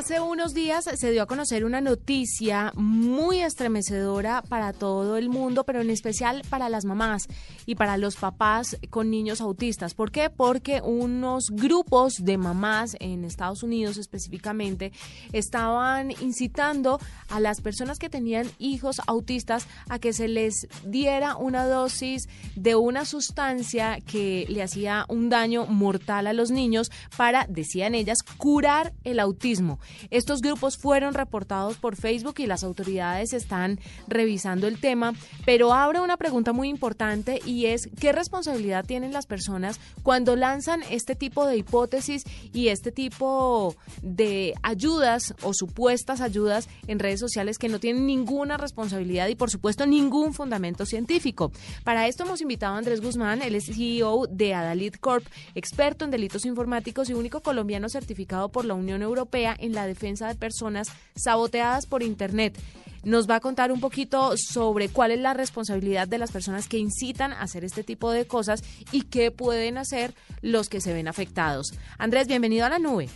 Hace unos días se dio a conocer una noticia muy estremecedora para todo el mundo, pero en especial para las mamás y para los papás con niños autistas. ¿Por qué? Porque unos grupos de mamás en Estados Unidos específicamente estaban incitando a las personas que tenían hijos autistas a que se les diera una dosis de una sustancia que le hacía un daño mortal a los niños para, decían ellas, curar el autismo. Estos grupos fueron reportados por Facebook y las autoridades están revisando el tema, pero abre una pregunta muy importante y es qué responsabilidad tienen las personas cuando lanzan este tipo de hipótesis y este tipo de ayudas o supuestas ayudas en redes sociales que no tienen ninguna responsabilidad y por supuesto ningún fundamento científico. Para esto hemos invitado a Andrés Guzmán, es CEO de Adalid Corp, experto en delitos informáticos y único colombiano certificado por la Unión Europea en la defensa de personas saboteadas por Internet. Nos va a contar un poquito sobre cuál es la responsabilidad de las personas que incitan a hacer este tipo de cosas y qué pueden hacer los que se ven afectados. Andrés, bienvenido a la nube.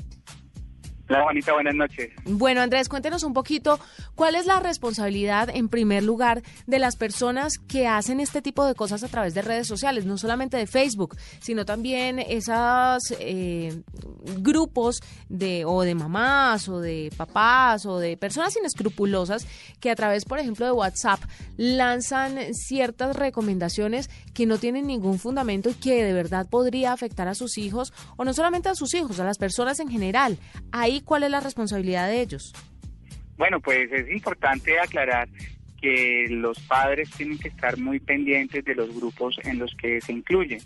Hola Juanita, buenas noches. Bueno Andrés, cuéntenos un poquito cuál es la responsabilidad en primer lugar de las personas que hacen este tipo de cosas a través de redes sociales, no solamente de Facebook, sino también esos eh, grupos de o de mamás o de papás o de personas inescrupulosas que a través, por ejemplo, de WhatsApp lanzan ciertas recomendaciones que no tienen ningún fundamento y que de verdad podría afectar a sus hijos o no solamente a sus hijos, a las personas en general. Hay cuál es la responsabilidad de ellos? Bueno, pues es importante aclarar que los padres tienen que estar muy pendientes de los grupos en los que se incluyen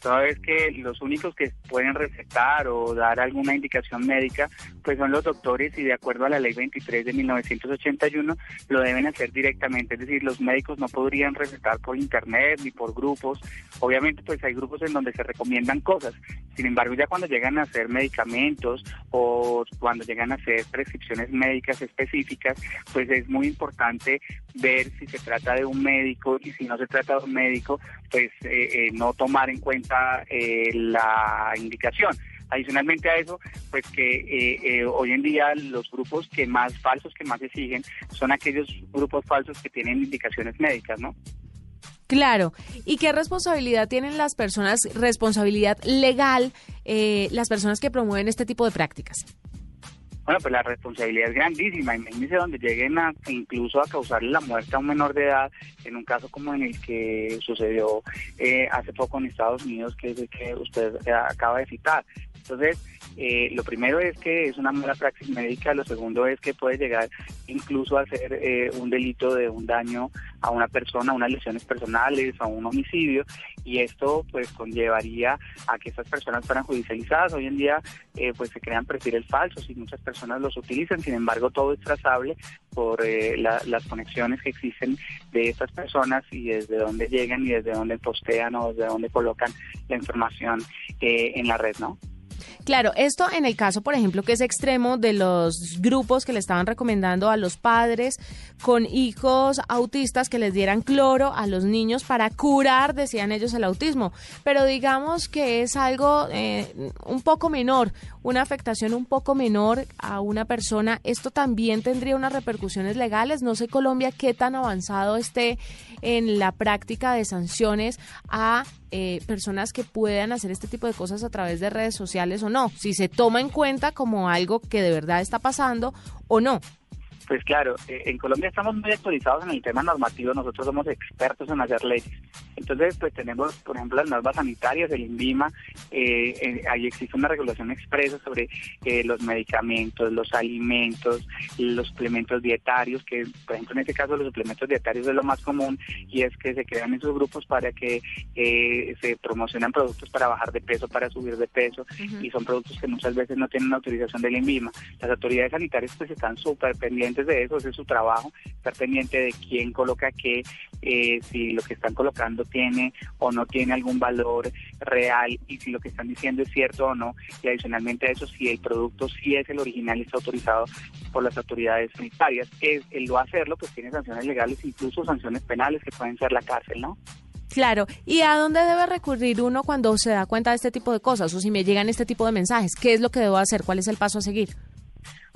toda vez que los únicos que pueden recetar o dar alguna indicación médica, pues son los doctores y de acuerdo a la ley 23 de 1981 lo deben hacer directamente, es decir, los médicos no podrían recetar por internet ni por grupos, obviamente pues hay grupos en donde se recomiendan cosas, sin embargo ya cuando llegan a hacer medicamentos o cuando llegan a hacer prescripciones médicas específicas, pues es muy importante ver si se trata de un médico y si no se trata de un médico, pues eh, eh, no tomar en cuenta eh, la indicación. Adicionalmente a eso, pues que eh, eh, hoy en día los grupos que más falsos, que más se siguen, son aquellos grupos falsos que tienen indicaciones médicas, ¿no? Claro. ¿Y qué responsabilidad tienen las personas, responsabilidad legal, las personas que promueven este tipo de prácticas? Bueno, pues la responsabilidad es grandísima. Imagínense donde lleguen a, incluso a causarle la muerte a un menor de edad, en un caso como en el que sucedió eh, hace poco en Estados Unidos, que es el que usted acaba de citar. Entonces, eh, lo primero es que es una mala praxis médica, lo segundo es que puede llegar incluso a ser eh, un delito de un daño a una persona, unas lesiones personales, a un homicidio, y esto pues conllevaría a que estas personas fueran judicializadas. Hoy en día eh, pues se crean perfiles falsos y muchas personas los utilizan, sin embargo todo es trazable por las conexiones que existen de estas personas y desde dónde llegan y desde dónde postean o desde dónde colocan la información en la red, ¿no? Claro, esto en el caso, por ejemplo, que es extremo de los grupos que le estaban recomendando a los padres con hijos autistas que les dieran cloro a los niños para curar, decían ellos, el autismo. Pero digamos que es algo eh, un poco menor, una afectación un poco menor a una persona. Esto también tendría unas repercusiones legales. No sé, Colombia, qué tan avanzado esté en la práctica de sanciones a eh, personas que puedan hacer este tipo de cosas a través de redes sociales o no, si se toma en cuenta como algo que de verdad está pasando o no. Pues claro, eh, en Colombia estamos muy actualizados en el tema normativo, nosotros somos expertos en hacer leyes. Entonces, pues tenemos, por ejemplo, las normas sanitarias, el INVIMA, eh, eh, ahí existe una regulación expresa sobre los medicamentos, los alimentos, los suplementos dietarios, que por ejemplo en este caso los suplementos dietarios es lo más común y es que se crean esos grupos para que se promocionan productos para bajar de peso, para subir de peso y son productos que muchas veces no tienen autorización del INVIMA. Las autoridades sanitarias pues están súper pendientes de eso, ese es su trabajo, estar pendiente de quién coloca qué, eh, si lo que están colocando tiene o no tiene algún valor real y si lo que están diciendo es cierto o no. Y adicionalmente a eso, si el producto sí es el original y está autorizado por las autoridades sanitarias, es, el no hacerlo, pues tiene sanciones legales, incluso sanciones penales que pueden ser la cárcel, ¿no? Claro, ¿y a dónde debe recurrir uno cuando se da cuenta de este tipo de cosas o si me llegan este tipo de mensajes? ¿Qué es lo que debo hacer? ¿Cuál es el paso a seguir?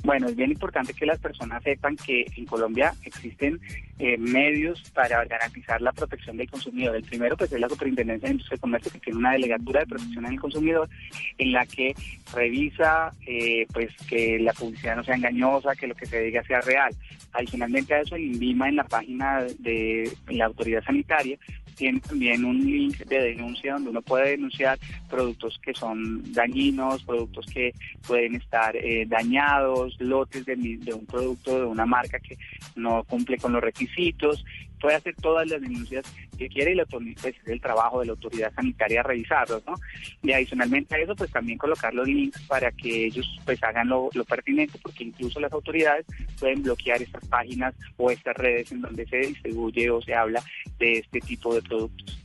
Bueno, es bien importante que las personas sepan que en Colombia existen eh, medios para garantizar la protección del consumidor. El primero, pues, es la Superintendencia de Industria y Comercio, que tiene una delegatura de protección del consumidor en la que revisa, eh, pues, que la publicidad no sea engañosa, que lo que se diga sea real. Adicionalmente a eso, el INVIMA en la página de la autoridad sanitaria tiene también un link de denuncia donde uno puede denunciar productos que son dañinos, productos que pueden estar eh, dañados, lotes de, de un producto de una marca que no cumple con los requisitos puede hacer todas las denuncias que quiere y le pues, es trabajo de la autoridad sanitaria revisarlos, ¿no? Y adicionalmente a eso, pues también colocar los links para que ellos pues hagan lo, lo pertinente, porque incluso las autoridades pueden bloquear estas páginas o estas redes en donde se distribuye o se habla de este tipo de productos.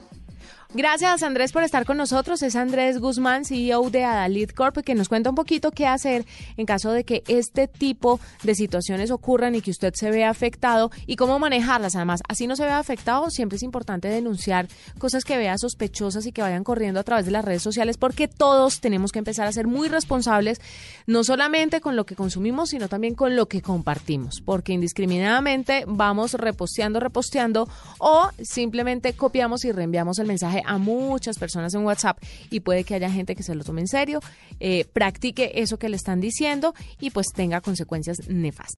Gracias Andrés por estar con nosotros. Es Andrés Guzmán, CEO de Adalid Corp, que nos cuenta un poquito qué hacer en caso de que este tipo de situaciones ocurran y que usted se vea afectado y cómo manejarlas. Además, así no se vea afectado, siempre es importante denunciar cosas que vea sospechosas y que vayan corriendo a través de las redes sociales porque todos tenemos que empezar a ser muy responsables, no solamente con lo que consumimos, sino también con lo que compartimos, porque indiscriminadamente vamos reposteando, reposteando o simplemente copiamos y reenviamos el a muchas personas en WhatsApp y puede que haya gente que se lo tome en serio, eh, practique eso que le están diciendo y pues tenga consecuencias nefastas.